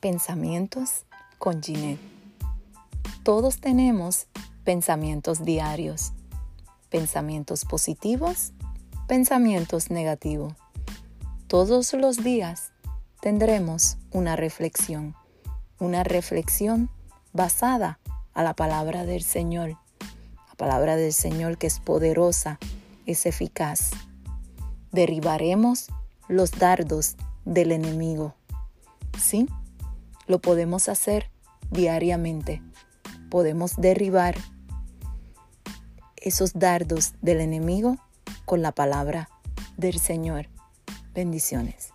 Pensamientos con Ginette. Todos tenemos pensamientos diarios, pensamientos positivos, pensamientos negativos. Todos los días tendremos una reflexión, una reflexión basada a la palabra del Señor, la palabra del Señor que es poderosa, es eficaz. Derribaremos los dardos del enemigo. ¿Sí? Lo podemos hacer diariamente. Podemos derribar esos dardos del enemigo con la palabra del Señor. Bendiciones.